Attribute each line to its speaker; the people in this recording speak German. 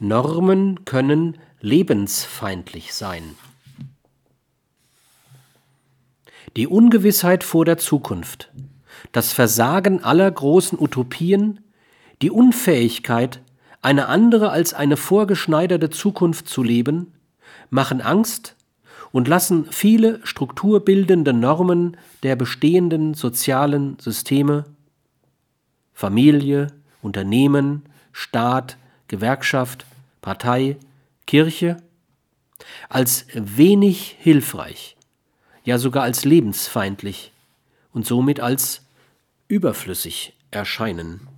Speaker 1: Normen können lebensfeindlich sein. Die Ungewissheit vor der Zukunft, das Versagen aller großen Utopien, die Unfähigkeit, eine andere als eine vorgeschneiderte Zukunft zu leben, machen Angst und lassen viele strukturbildende Normen der bestehenden sozialen Systeme Familie, Unternehmen, Staat, Gewerkschaft, Partei, Kirche als wenig hilfreich, ja sogar als lebensfeindlich und somit als überflüssig erscheinen.